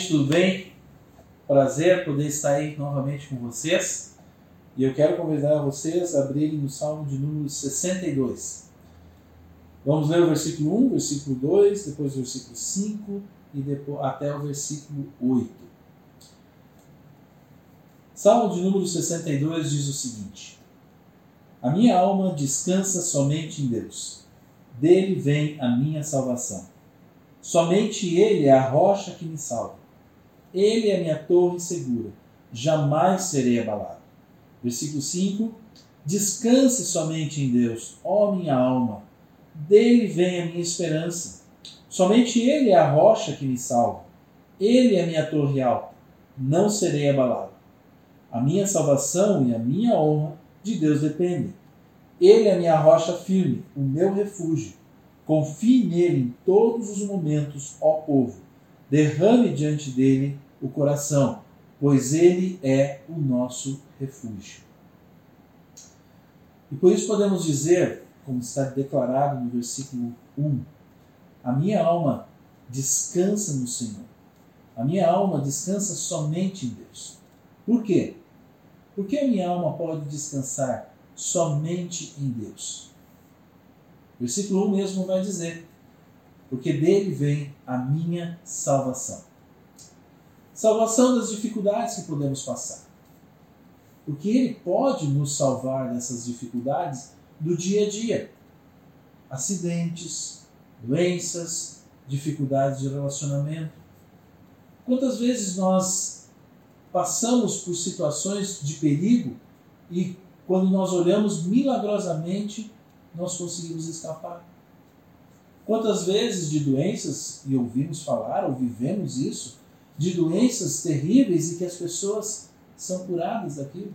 gente, tudo bem? Prazer poder estar aí novamente com vocês. E eu quero convidar vocês a abrirem no Salmo de número 62. Vamos ler o versículo 1, versículo 2, depois o versículo 5 e depois, até o versículo 8. Salmo de número 62 diz o seguinte: A minha alma descansa somente em Deus. Dele vem a minha salvação. Somente Ele é a rocha que me salva. Ele é minha torre segura. Jamais serei abalado. Versículo 5: Descanse somente em Deus, ó minha alma. Dele vem a minha esperança. Somente Ele é a rocha que me salva. Ele é minha torre alta. Não serei abalado. A minha salvação e a minha honra de Deus dependem. Ele é minha rocha firme, o meu refúgio. Confie nele em todos os momentos, ó povo. Derrame diante dele o coração, pois ele é o nosso refúgio. E por isso podemos dizer, como está declarado no versículo 1, a minha alma descansa no Senhor. A minha alma descansa somente em Deus. Por quê? Porque a minha alma pode descansar somente em Deus. Versículo 1 mesmo vai dizer: Porque dele vem a minha salvação. Salvação das dificuldades que podemos passar. Porque ele pode nos salvar dessas dificuldades do dia a dia. Acidentes, doenças, dificuldades de relacionamento. Quantas vezes nós passamos por situações de perigo e quando nós olhamos milagrosamente nós conseguimos escapar. Quantas vezes de doenças, e ouvimos falar, ou vivemos isso, de doenças terríveis e que as pessoas são curadas daquilo?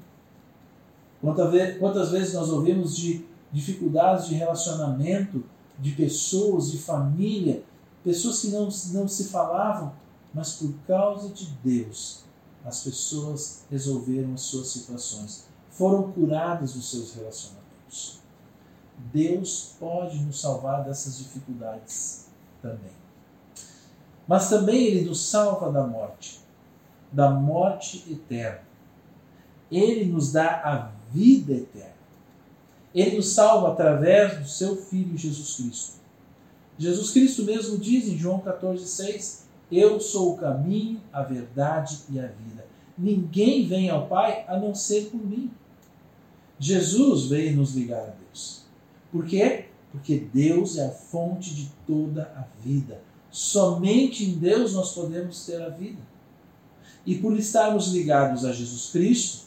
Quantas vezes nós ouvimos de dificuldades de relacionamento, de pessoas, de família, pessoas que não, não se falavam, mas por causa de Deus, as pessoas resolveram as suas situações, foram curadas dos seus relacionamentos. Deus pode nos salvar dessas dificuldades também. Mas também Ele nos salva da morte, da morte eterna. Ele nos dá a vida eterna. Ele nos salva através do seu Filho Jesus Cristo. Jesus Cristo mesmo diz em João 14,6: Eu sou o caminho, a verdade e a vida. Ninguém vem ao Pai a não ser por mim. Jesus veio nos ligar a Deus. Por quê? Porque Deus é a fonte de toda a vida. Somente em Deus nós podemos ter a vida. E por estarmos ligados a Jesus Cristo,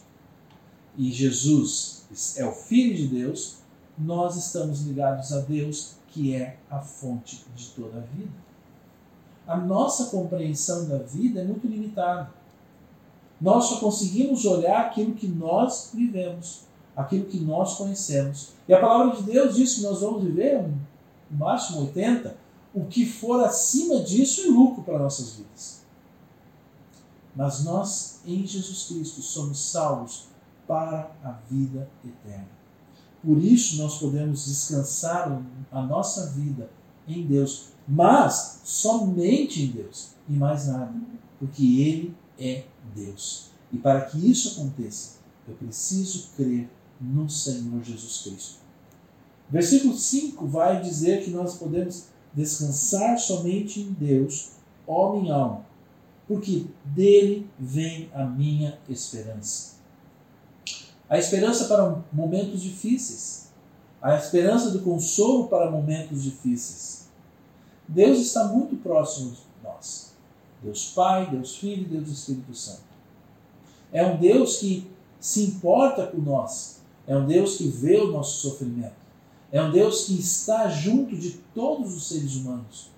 e Jesus é o Filho de Deus, nós estamos ligados a Deus, que é a fonte de toda a vida. A nossa compreensão da vida é muito limitada. Nós só conseguimos olhar aquilo que nós vivemos aquilo que nós conhecemos. E a palavra de Deus diz que nós vamos viver no máximo 80, o que for acima disso é lucro para nossas vidas. Mas nós, em Jesus Cristo, somos salvos para a vida eterna. Por isso nós podemos descansar a nossa vida em Deus, mas somente em Deus e mais nada, porque Ele é Deus. E para que isso aconteça, eu preciso crer no Senhor Jesus Cristo. Versículo 5 vai dizer que nós podemos descansar somente em Deus, ó minha alma, porque dele vem a minha esperança. A esperança para momentos difíceis, a esperança do consolo para momentos difíceis. Deus está muito próximo de nós. Deus Pai, Deus Filho e Deus Espírito Santo. É um Deus que se importa com nós, é um Deus que vê o nosso sofrimento. É um Deus que está junto de todos os seres humanos.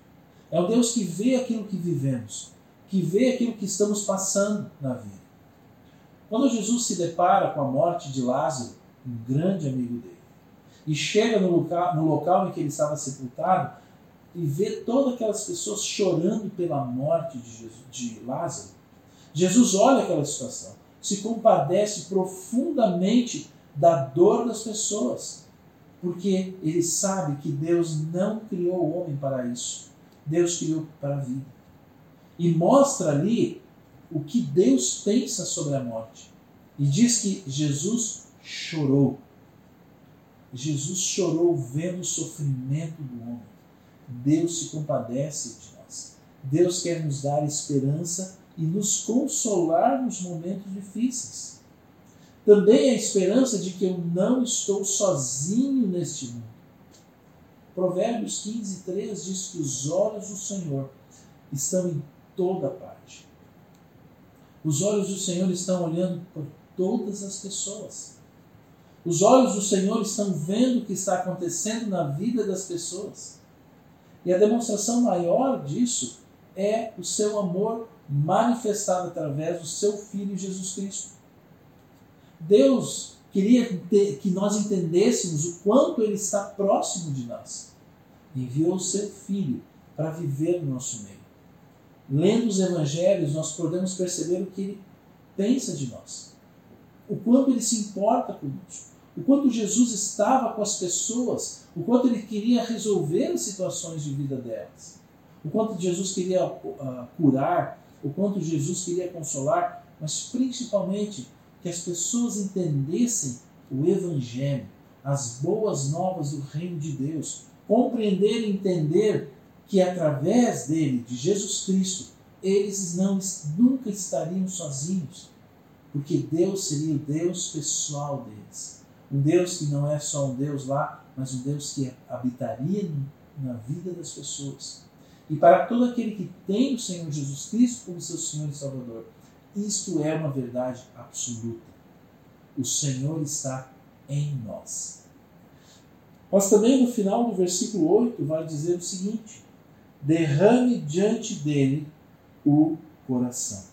É um Deus que vê aquilo que vivemos, que vê aquilo que estamos passando na vida. Quando Jesus se depara com a morte de Lázaro, um grande amigo dele, e chega no local, no local em que ele estava sepultado e vê todas aquelas pessoas chorando pela morte de, Jesus, de Lázaro, Jesus olha aquela situação, se compadece profundamente da dor das pessoas, porque ele sabe que Deus não criou o homem para isso. Deus criou para a vida. e mostra ali o que Deus pensa sobre a morte. E diz que Jesus chorou. Jesus chorou vendo o sofrimento do homem. Deus se compadece de nós. Deus quer nos dar esperança e nos consolar nos momentos difíceis. Também a esperança de que eu não estou sozinho neste mundo. Provérbios 15, 3 diz que os olhos do Senhor estão em toda parte. Os olhos do Senhor estão olhando por todas as pessoas. Os olhos do Senhor estão vendo o que está acontecendo na vida das pessoas. E a demonstração maior disso é o seu amor manifestado através do seu Filho Jesus Cristo. Deus queria que nós entendêssemos o quanto Ele está próximo de nós. Enviou o seu Filho para viver no nosso meio. Lendo os Evangelhos, nós podemos perceber o que Ele pensa de nós, o quanto Ele se importa conosco, o quanto Jesus estava com as pessoas, o quanto Ele queria resolver as situações de vida delas, o quanto Jesus queria uh, curar, o quanto Jesus queria consolar, mas principalmente que as pessoas entendessem o Evangelho, as boas novas do reino de Deus, compreender e entender que através dele, de Jesus Cristo, eles não, nunca estariam sozinhos, porque Deus seria o Deus pessoal deles. Um Deus que não é só um Deus lá, mas um Deus que habitaria na vida das pessoas. E para todo aquele que tem o Senhor Jesus Cristo como seu Senhor e Salvador, isto é uma verdade absoluta. O Senhor está em nós. Mas também no final do versículo 8 vai dizer o seguinte: derrame diante dele o coração.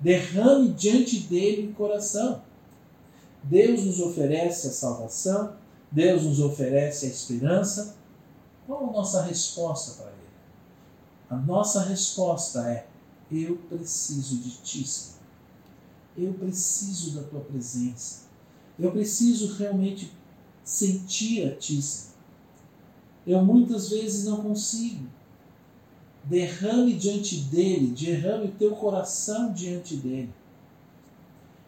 Derrame diante dele o coração. Deus nos oferece a salvação, Deus nos oferece a esperança. Qual a nossa resposta para ele? A nossa resposta é: eu preciso de ti, Senhor. Eu preciso da tua presença. Eu preciso realmente sentir a ti, Senhor. Eu muitas vezes não consigo. Derrame diante dele, derrame o teu coração diante dele.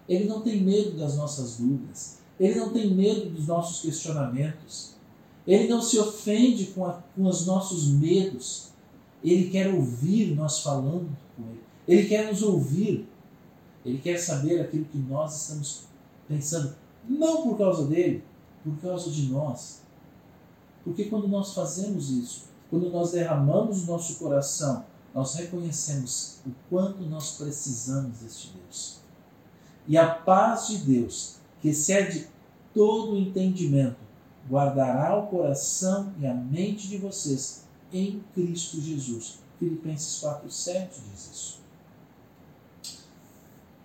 Ele não tem medo das nossas dúvidas. Ele não tem medo dos nossos questionamentos. Ele não se ofende com, a, com os nossos medos. Ele quer ouvir nós falando. Ele quer nos ouvir. Ele quer saber aquilo que nós estamos pensando. Não por causa dele, por causa de nós. Porque quando nós fazemos isso, quando nós derramamos o nosso coração, nós reconhecemos o quanto nós precisamos deste Deus. E a paz de Deus, que excede todo o entendimento, guardará o coração e a mente de vocês em Cristo Jesus. Filipenses 4,7 diz isso.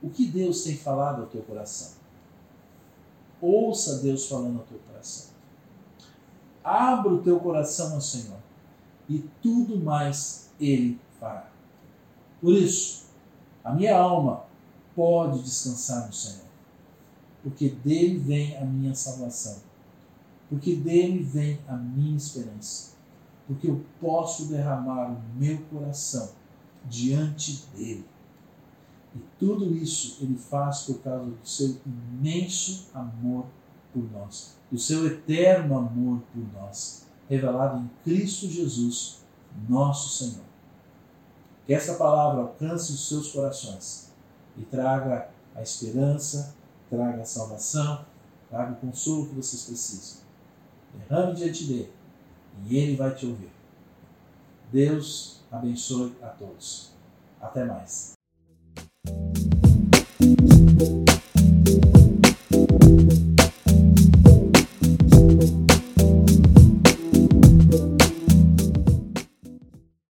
O que Deus tem falado ao teu coração? Ouça Deus falando ao teu coração. Abra o teu coração ao Senhor e tudo mais Ele fará. Por isso, a minha alma pode descansar no Senhor, porque dele vem a minha salvação, porque dele vem a minha esperança porque eu posso derramar o meu coração diante dele. E tudo isso ele faz por causa do seu imenso amor por nós, do seu eterno amor por nós, revelado em Cristo Jesus, nosso Senhor. Que essa palavra alcance os seus corações e traga a esperança, traga a salvação, traga o consolo que vocês precisam. Derrame diante dele e Ele vai te ouvir. Deus abençoe a todos. Até mais.